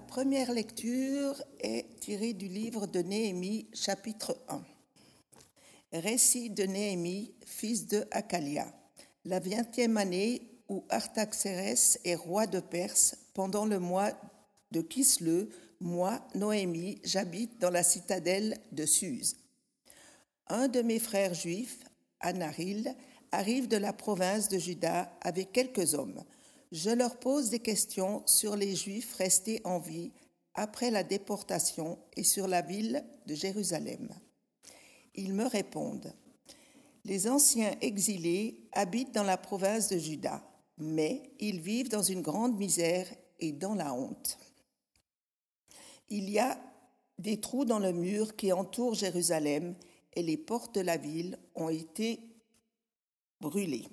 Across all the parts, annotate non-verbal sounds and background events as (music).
La première lecture est tirée du livre de Néhémie, chapitre 1. Récit de Néhémie, fils de Akalia, la vingtième année où Artaxerès est roi de Perse, pendant le mois de Kisleu, moi, Noémie, j'habite dans la citadelle de Suse. Un de mes frères juifs, Anaril, arrive de la province de Juda avec quelques hommes je leur pose des questions sur les Juifs restés en vie après la déportation et sur la ville de Jérusalem. Ils me répondent Les anciens exilés habitent dans la province de Juda, mais ils vivent dans une grande misère et dans la honte. Il y a des trous dans le mur qui entourent Jérusalem et les portes de la ville ont été brûlées.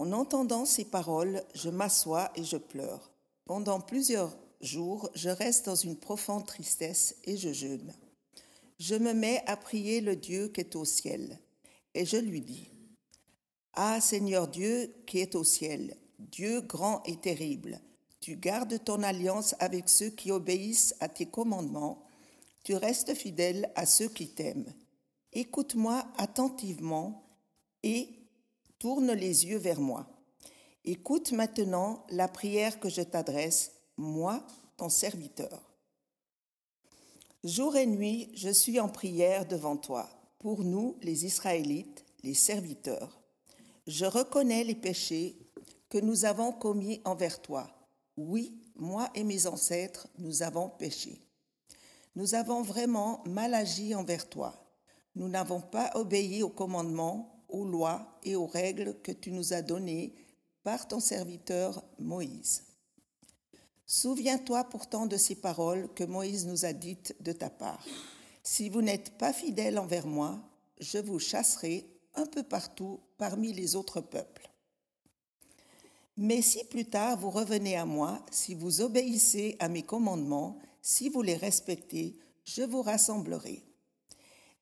En entendant ces paroles, je m'assois et je pleure. Pendant plusieurs jours, je reste dans une profonde tristesse et je jeûne. Je me mets à prier le Dieu qui est au ciel, et je lui dis, Ah Seigneur Dieu qui est au ciel, Dieu grand et terrible, tu gardes ton alliance avec ceux qui obéissent à tes commandements, tu restes fidèle à ceux qui t'aiment. Écoute-moi attentivement et Tourne les yeux vers moi. Écoute maintenant la prière que je t'adresse, moi, ton serviteur. Jour et nuit, je suis en prière devant toi, pour nous, les Israélites, les serviteurs. Je reconnais les péchés que nous avons commis envers toi. Oui, moi et mes ancêtres, nous avons péché. Nous avons vraiment mal agi envers toi. Nous n'avons pas obéi aux commandements aux lois et aux règles que tu nous as données par ton serviteur Moïse. Souviens-toi pourtant de ces paroles que Moïse nous a dites de ta part. Si vous n'êtes pas fidèles envers moi, je vous chasserai un peu partout parmi les autres peuples. Mais si plus tard vous revenez à moi, si vous obéissez à mes commandements, si vous les respectez, je vous rassemblerai.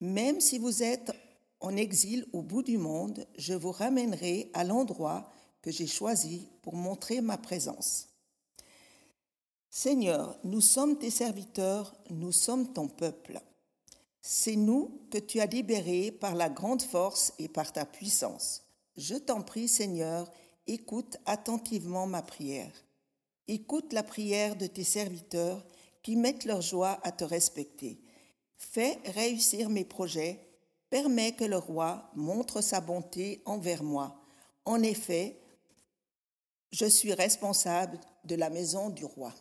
Même si vous êtes en exil au bout du monde, je vous ramènerai à l'endroit que j'ai choisi pour montrer ma présence. Seigneur, nous sommes tes serviteurs, nous sommes ton peuple. C'est nous que tu as libérés par la grande force et par ta puissance. Je t'en prie, Seigneur, écoute attentivement ma prière. Écoute la prière de tes serviteurs qui mettent leur joie à te respecter. Fais réussir mes projets permet que le roi montre sa bonté envers moi. En effet, je suis responsable de la maison du roi.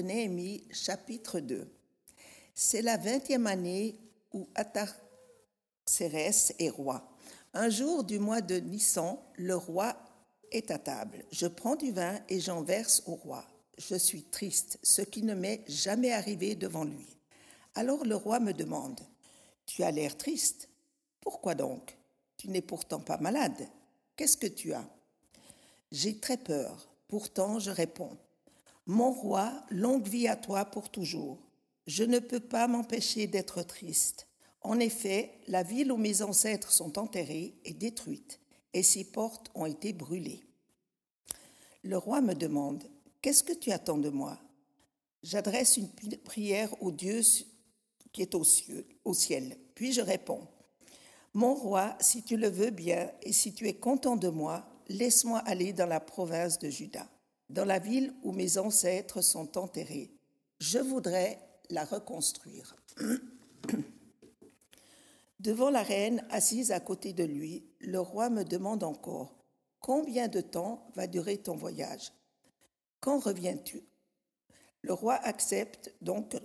Néhémie, chapitre 2. C'est la vingtième année où Atarxérès est roi. Un jour du mois de Nissan, le roi est à table. Je prends du vin et j'en verse au roi. Je suis triste, ce qui ne m'est jamais arrivé devant lui. Alors le roi me demande Tu as l'air triste. Pourquoi donc? Tu n'es pourtant pas malade. Qu'est-ce que tu as? J'ai très peur. Pourtant, je réponds mon roi, longue vie à toi pour toujours. Je ne peux pas m'empêcher d'être triste. En effet, la ville où mes ancêtres sont enterrés est détruite et ses portes ont été brûlées. Le roi me demande, Qu'est-ce que tu attends de moi? J'adresse une prière au Dieu qui est au ciel. Puis je réponds, Mon roi, si tu le veux bien et si tu es content de moi, laisse-moi aller dans la province de Juda dans la ville où mes ancêtres sont enterrés. Je voudrais la reconstruire. (clears throat) Devant la reine assise à côté de lui, le roi me demande encore, Combien de temps va durer ton voyage? Quand reviens-tu? Le roi accepte donc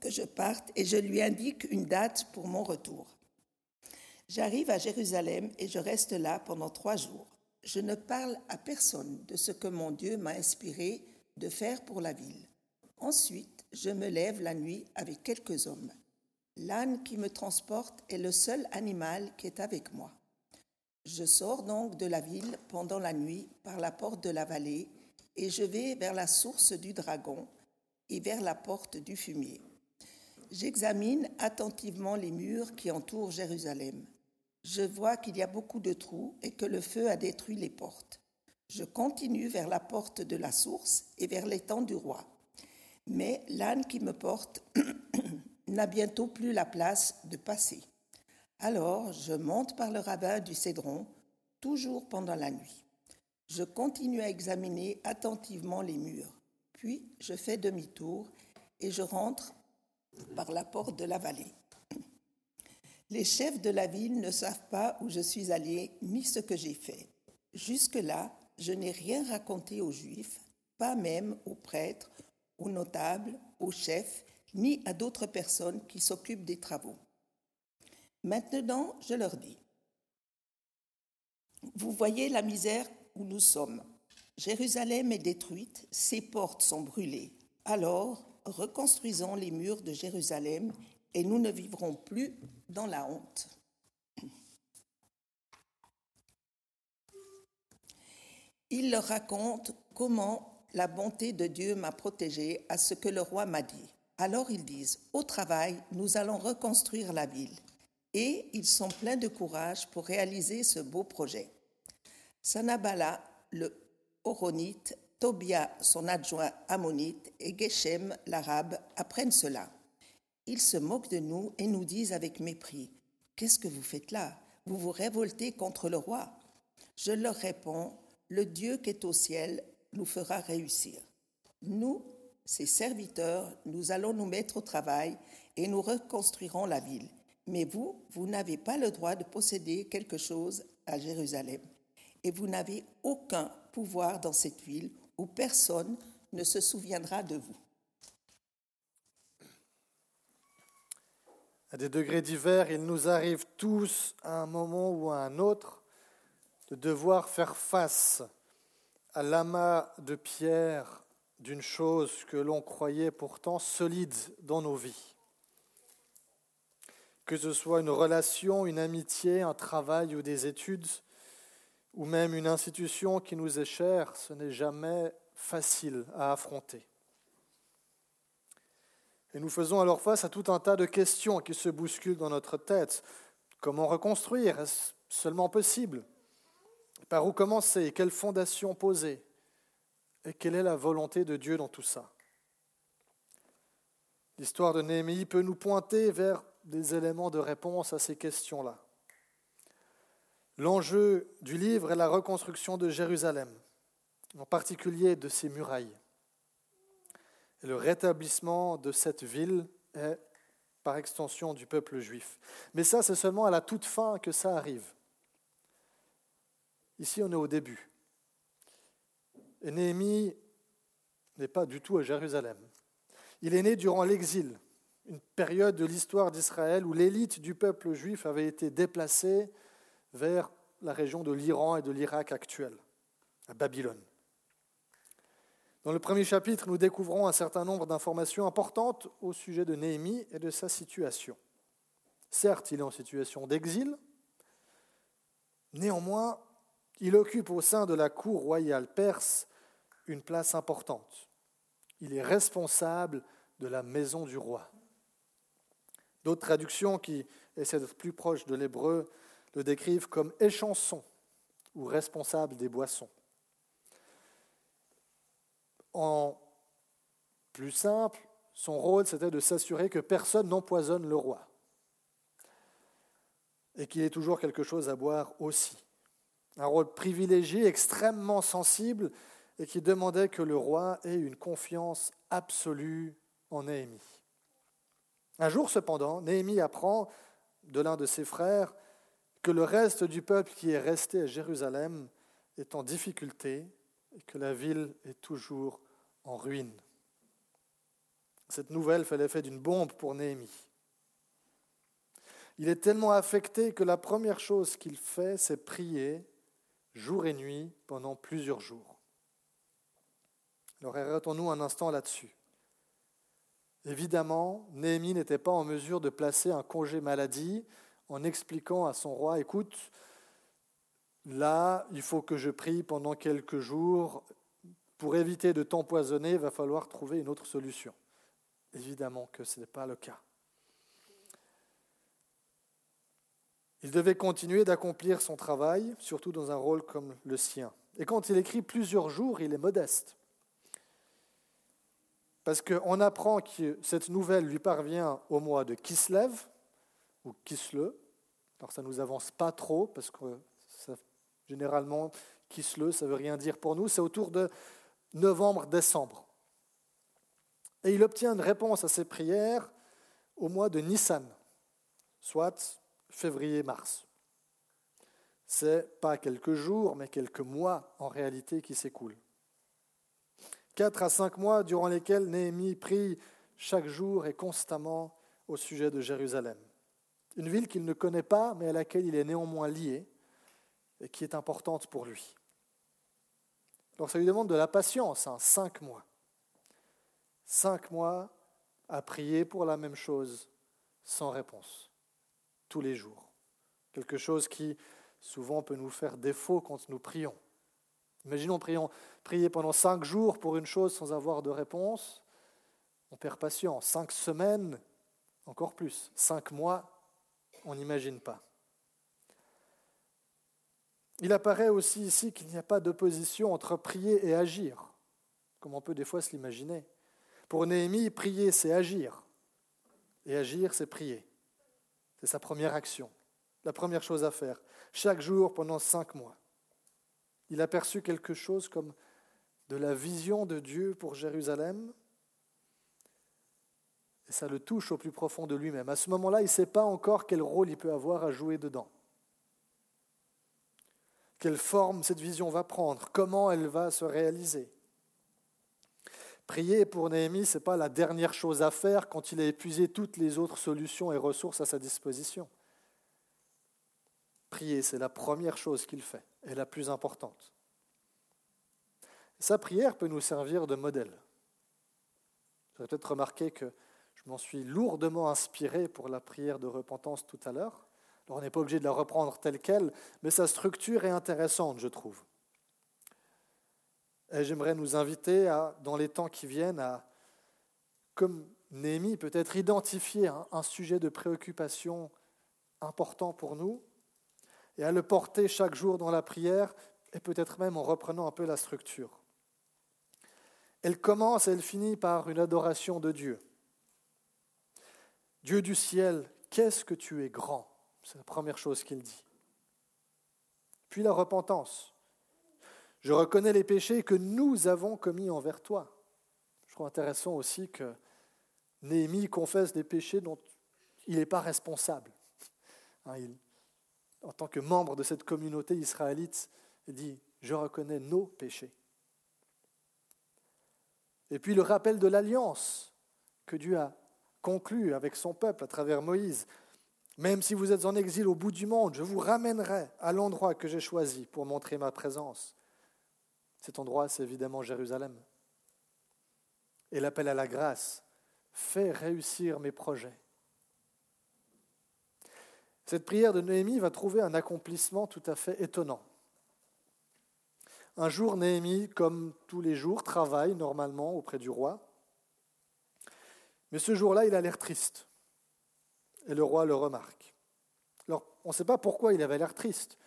que je parte et je lui indique une date pour mon retour. J'arrive à Jérusalem et je reste là pendant trois jours. Je ne parle à personne de ce que mon Dieu m'a inspiré de faire pour la ville. Ensuite, je me lève la nuit avec quelques hommes. L'âne qui me transporte est le seul animal qui est avec moi. Je sors donc de la ville pendant la nuit par la porte de la vallée et je vais vers la source du dragon et vers la porte du fumier. J'examine attentivement les murs qui entourent Jérusalem. Je vois qu'il y a beaucoup de trous et que le feu a détruit les portes. Je continue vers la porte de la source et vers l'étang du roi. Mais l'âne qui me porte (clears throat) n'a bientôt plus la place de passer. Alors je monte par le rabbin du Cédron, toujours pendant la nuit. Je continue à examiner attentivement les murs. Puis je fais demi-tour et je rentre par la porte de la vallée. Les chefs de la ville ne savent pas où je suis allé ni ce que j'ai fait. Jusque-là, je n'ai rien raconté aux Juifs, pas même aux prêtres, aux notables, aux chefs, ni à d'autres personnes qui s'occupent des travaux. Maintenant, je leur dis, vous voyez la misère où nous sommes. Jérusalem est détruite, ses portes sont brûlées. Alors, reconstruisons les murs de Jérusalem et nous ne vivrons plus dans la honte. Il leur raconte comment la bonté de Dieu m'a protégé à ce que le roi m'a dit. Alors ils disent, au travail, nous allons reconstruire la ville. Et ils sont pleins de courage pour réaliser ce beau projet. Sanabala, le Horonite, Tobia, son adjoint ammonite, et Geshem, l'arabe, apprennent cela. Ils se moquent de nous et nous disent avec mépris Qu'est-ce que vous faites là? Vous vous révoltez contre le roi? Je leur réponds Le Dieu qui est au ciel nous fera réussir. Nous, ses serviteurs, nous allons nous mettre au travail et nous reconstruirons la ville. Mais vous, vous n'avez pas le droit de posséder quelque chose à Jérusalem. Et vous n'avez aucun pouvoir dans cette ville où personne ne se souviendra de vous. À des degrés divers, il nous arrive tous à un moment ou à un autre de devoir faire face à l'amas de pierre d'une chose que l'on croyait pourtant solide dans nos vies. Que ce soit une relation, une amitié, un travail ou des études, ou même une institution qui nous est chère, ce n'est jamais facile à affronter. Et nous faisons alors face à tout un tas de questions qui se bousculent dans notre tête. Comment reconstruire? Est-ce seulement possible? Par où commencer? Quelle fondation poser? Et quelle est la volonté de Dieu dans tout ça? L'histoire de Néhémie peut nous pointer vers des éléments de réponse à ces questions-là. L'enjeu du livre est la reconstruction de Jérusalem, en particulier de ses murailles. Le rétablissement de cette ville est, par extension, du peuple juif. Mais ça, c'est seulement à la toute fin que ça arrive. Ici, on est au début. Et Néhémie n'est pas du tout à Jérusalem. Il est né durant l'exil, une période de l'histoire d'Israël où l'élite du peuple juif avait été déplacée vers la région de l'Iran et de l'Irak actuel, à Babylone. Dans le premier chapitre, nous découvrons un certain nombre d'informations importantes au sujet de Néhémie et de sa situation. Certes, il est en situation d'exil, néanmoins, il occupe au sein de la cour royale perse une place importante. Il est responsable de la maison du roi. D'autres traductions qui essaient d'être plus proches de l'hébreu le décrivent comme échanson ou responsable des boissons. En plus simple, son rôle, c'était de s'assurer que personne n'empoisonne le roi et qu'il ait toujours quelque chose à boire aussi. Un rôle privilégié, extrêmement sensible, et qui demandait que le roi ait une confiance absolue en Néhémie. Un jour cependant, Néhémie apprend de l'un de ses frères que le reste du peuple qui est resté à Jérusalem est en difficulté et que la ville est toujours en ruine. Cette nouvelle fait l'effet d'une bombe pour Néhémie. Il est tellement affecté que la première chose qu'il fait, c'est prier jour et nuit pendant plusieurs jours. Alors arrêtons-nous un instant là-dessus. Évidemment, Néhémie n'était pas en mesure de placer un congé maladie en expliquant à son roi, écoute, là, il faut que je prie pendant quelques jours. Pour éviter de t'empoisonner, il va falloir trouver une autre solution. Évidemment que ce n'est pas le cas. Il devait continuer d'accomplir son travail, surtout dans un rôle comme le sien. Et quand il écrit plusieurs jours, il est modeste. Parce qu'on apprend que cette nouvelle lui parvient au mois de Kislev, ou Kisle. Alors ça ne nous avance pas trop, parce que généralement, Kisle, ça ne veut rien dire pour nous. C'est autour de novembre-décembre. Et il obtient une réponse à ses prières au mois de Nissan, soit février-mars. C'est pas quelques jours, mais quelques mois en réalité qui s'écoulent. Quatre à cinq mois durant lesquels Néhémie prie chaque jour et constamment au sujet de Jérusalem. Une ville qu'il ne connaît pas, mais à laquelle il est néanmoins lié et qui est importante pour lui. Donc ça lui demande de la patience, hein, cinq mois. Cinq mois à prier pour la même chose sans réponse tous les jours. Quelque chose qui souvent peut nous faire défaut quand nous prions. Imaginons prier pendant cinq jours pour une chose sans avoir de réponse. On perd patience. Cinq semaines, encore plus. Cinq mois, on n'imagine pas. Il apparaît aussi ici qu'il n'y a pas d'opposition entre prier et agir, comme on peut des fois se l'imaginer. Pour Néhémie, prier, c'est agir. Et agir, c'est prier. C'est sa première action, la première chose à faire, chaque jour pendant cinq mois. Il a perçu quelque chose comme de la vision de Dieu pour Jérusalem, et ça le touche au plus profond de lui-même. À ce moment-là, il ne sait pas encore quel rôle il peut avoir à jouer dedans. Quelle forme cette vision va prendre, comment elle va se réaliser? Prier pour Néhémie, ce n'est pas la dernière chose à faire quand il a épuisé toutes les autres solutions et ressources à sa disposition. Prier, c'est la première chose qu'il fait et la plus importante. Sa prière peut nous servir de modèle. Vous avez peut-être remarqué que je m'en suis lourdement inspiré pour la prière de repentance tout à l'heure. On n'est pas obligé de la reprendre telle qu'elle, mais sa structure est intéressante, je trouve. Et j'aimerais nous inviter, dans les temps qui viennent, à, comme Néhémie, peut-être identifier un, sujet de préoccupation important pour nous et à le porter chaque jour dans la prière et peut-être même en reprenant un peu la structure. Elle commence et elle finit par une adoration de Dieu. Dieu du ciel, qu'est-ce que tu es grand? C'est la première chose qu'il dit. Puis la repentance. Je reconnais les péchés que nous avons commis envers toi. Je trouve intéressant aussi que Néhémie confesse des péchés dont il n'est pas responsable. Hein, en tant que membre de cette communauté israélite, il dit, je reconnais nos péchés. Et puis le rappel de l'alliance que Dieu a conclue avec son peuple à travers Moïse. Même si vous êtes en exil au bout du monde, je vous ramènerai à l'endroit que j'ai choisi pour montrer ma présence. Cet endroit, c'est évidemment Jérusalem. Et l'appel à la grâce fait réussir mes projets. Cette prière de Néhémie va trouver un accomplissement tout à fait étonnant. Un jour, Néhémie, comme tous les jours, travaille normalement auprès du roi. Mais ce jour-là, il a l'air triste. Et le roi le remarque. Alors, on ne sait pas pourquoi il avait l'air triste.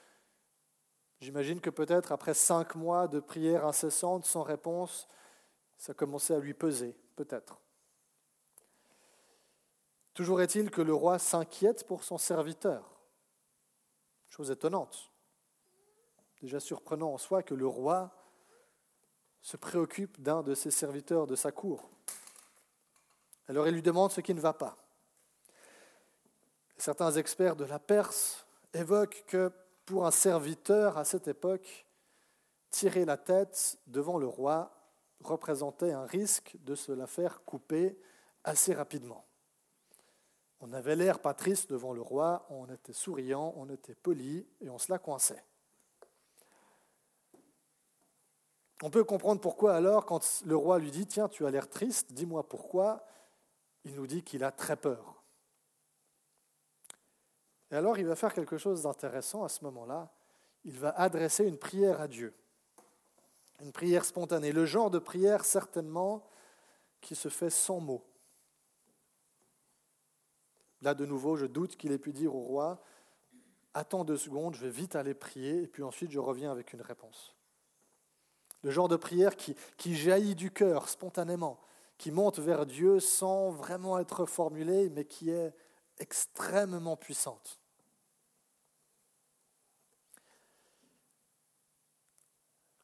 J'imagine que peut-être après cinq mois de prière incessante sans réponse, ça commençait à lui peser, peut-être. Toujours est-il que le roi s'inquiète pour son serviteur. Chose étonnante. Déjà surprenant en soi que le roi se préoccupe d'un de ses serviteurs de sa cour. Alors il lui demande ce qui ne va pas. Certains experts de la Perse évoquent que pour un serviteur à cette époque, tirer la tête devant le roi représentait un risque de se la faire couper assez rapidement. On avait l'air pas triste devant le roi, on était souriant, on était poli et on se la coinçait. On peut comprendre pourquoi alors, quand le roi lui dit Tiens, tu as l'air triste, dis-moi pourquoi, il nous dit qu'il a très peur. Et alors il va faire quelque chose d'intéressant à ce moment-là. Il va adresser une prière à Dieu. Une prière spontanée. Le genre de prière certainement qui se fait sans mots. Là, de nouveau, je doute qu'il ait pu dire au roi, attends deux secondes, je vais vite aller prier, et puis ensuite je reviens avec une réponse. Le genre de prière qui, qui jaillit du cœur spontanément, qui monte vers Dieu sans vraiment être formulée, mais qui est extrêmement puissante.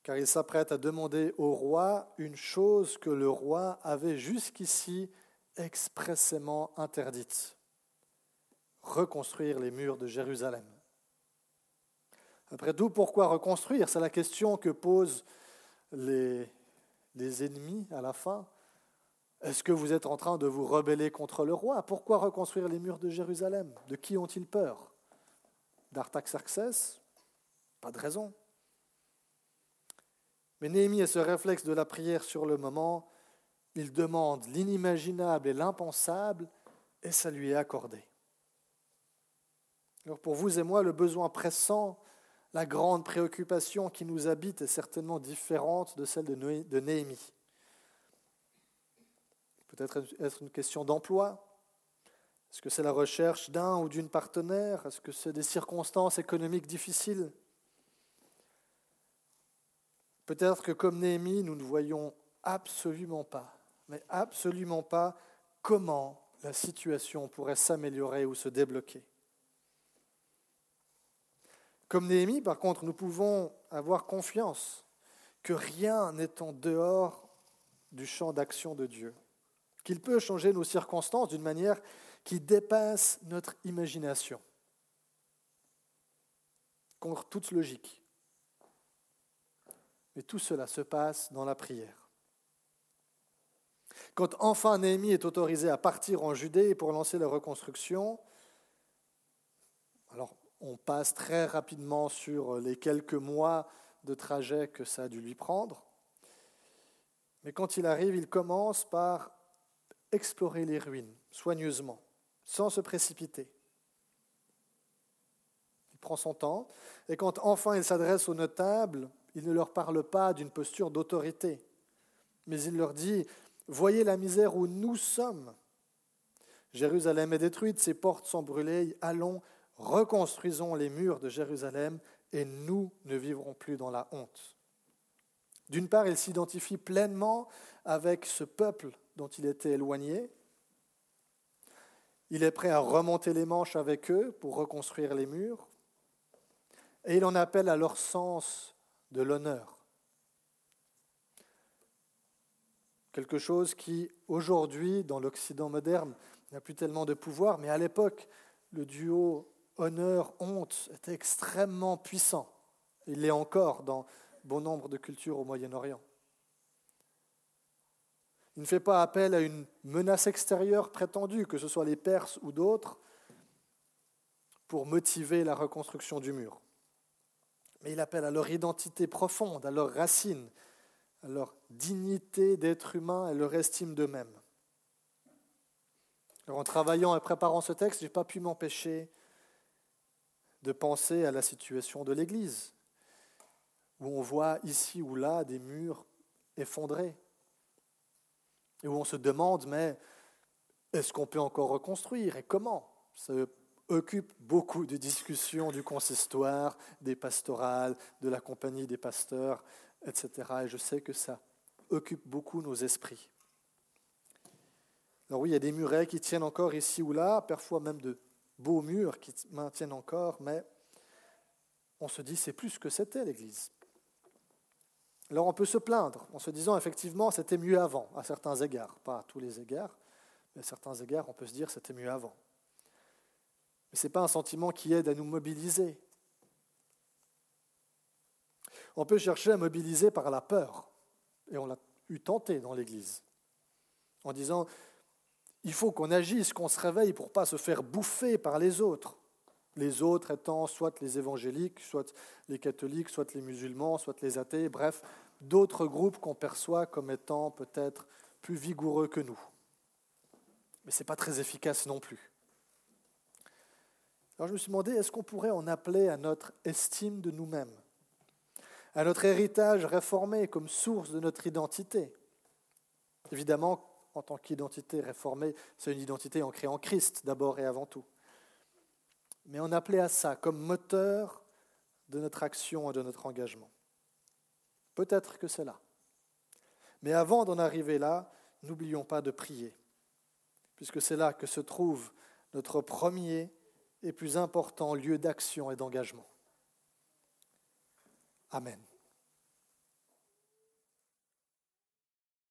Car il s'apprête à demander au roi une chose que le roi avait jusqu'ici expressément interdite reconstruire les murs de Jérusalem. Après tout, pourquoi reconstruire? C'est la question que posent les, les ennemis à la fin. Est-ce que vous êtes en train de vous rebeller contre le roi? Pourquoi reconstruire les murs de Jérusalem? De qui ont-ils peur? D'Artaxerxès? Pas de raison. Mais Néhémie a ce réflexe de la prière sur le moment. Il demande l'inimaginable et l'impensable et ça lui est accordé. Alors pour vous et moi, le besoin pressant, la grande préoccupation qui nous habite est certainement différente de celle de Néhémie. Peut-être être une question d'emploi. Est-ce que c'est la recherche d'un ou d'une partenaire? Est-ce que c'est des circonstances économiques difficiles? Peut-être que comme Néhémie, nous ne voyons absolument pas, mais absolument pas comment la situation pourrait s'améliorer ou se débloquer. Comme Néhémie, par contre, nous pouvons avoir confiance que rien n'est en dehors du champ d'action de Dieu, qu'il peut changer nos circonstances d'une manière qui dépasse notre imagination, contre toute logique. Mais tout cela se passe dans la prière. Quand enfin Néhémie est autorisé à partir en Judée pour lancer la reconstruction, alors on passe très rapidement sur les quelques mois de trajet que ça a dû lui prendre. Mais quand il arrive, il commence par explorer les ruines soigneusement, sans se précipiter. Il prend son temps, et quand enfin il s'adresse aux notables, il ne leur parle pas d'une posture d'autorité, mais il leur dit, Voyez la misère où nous sommes. Jérusalem est détruite, ses portes sont brûlées, allons reconstruisons les murs de Jérusalem et nous ne vivrons plus dans la honte. D'une part, il s'identifie pleinement avec ce peuple dont il était éloigné. Il est prêt à remonter les manches avec eux pour reconstruire les murs. Et il en appelle à leur sens de l'honneur. Quelque chose qui, aujourd'hui, dans l'Occident moderne, n'a plus tellement de pouvoir, mais à l'époque, le duo honneur, honte était extrêmement puissant. Il l'est encore dans bon nombre de cultures au Moyen-Orient. Il ne fait pas appel à une menace extérieure prétendue, que ce soit les Perses ou d'autres, pour motiver la reconstruction du mur. Mais il appelle à leur identité profonde, à leurs racines, à leur dignité d'être humain et leur estime d'eux-mêmes. en travaillant et préparant ce texte, je n'ai pas pu m'empêcher de penser à la situation de l'Église, où on voit ici ou là des murs effondrés, et où on se demande, mais est-ce qu'on peut encore reconstruire et comment? Occupe beaucoup de discussions du consistoire, des pastorales, de la compagnie des pasteurs, etc. Et je sais que ça occupe beaucoup nos esprits. Alors oui, il y a des murets qui tiennent encore ici ou là, parfois même de beaux murs qui maintiennent encore, mais on se dit c'est plus ce que c'était l'Église. Alors on peut se plaindre en se disant effectivement c'était mieux avant, à certains égards, pas à tous les égards, mais à certains égards on peut se dire c'était mieux avant. Mais ce n'est pas un sentiment qui aide à nous mobiliser. On peut chercher à mobiliser par la peur, et on l'a eu tenté dans l'Église, en disant, il faut qu'on agisse, qu'on se réveille pour ne pas se faire bouffer par les autres. Les autres étant soit les évangéliques, soit les catholiques, soit les musulmans, soit les athées, bref, d'autres groupes qu'on perçoit comme étant peut-être plus vigoureux que nous. Mais ce n'est pas très efficace non plus. Alors je me suis demandé, est-ce qu'on pourrait en appeler à notre estime de nous-mêmes, à notre héritage réformé comme source de notre identité? Évidemment, en tant qu'identité réformée, c'est une identité ancrée en Christ d'abord et avant tout. Mais on appelait à ça comme moteur de notre action et de notre engagement. Peut-être que c'est là. Mais avant d'en arriver là, n'oublions pas de prier, puisque c'est là que se trouve notre premier et plus important lieu d'action et d'engagement. Amen.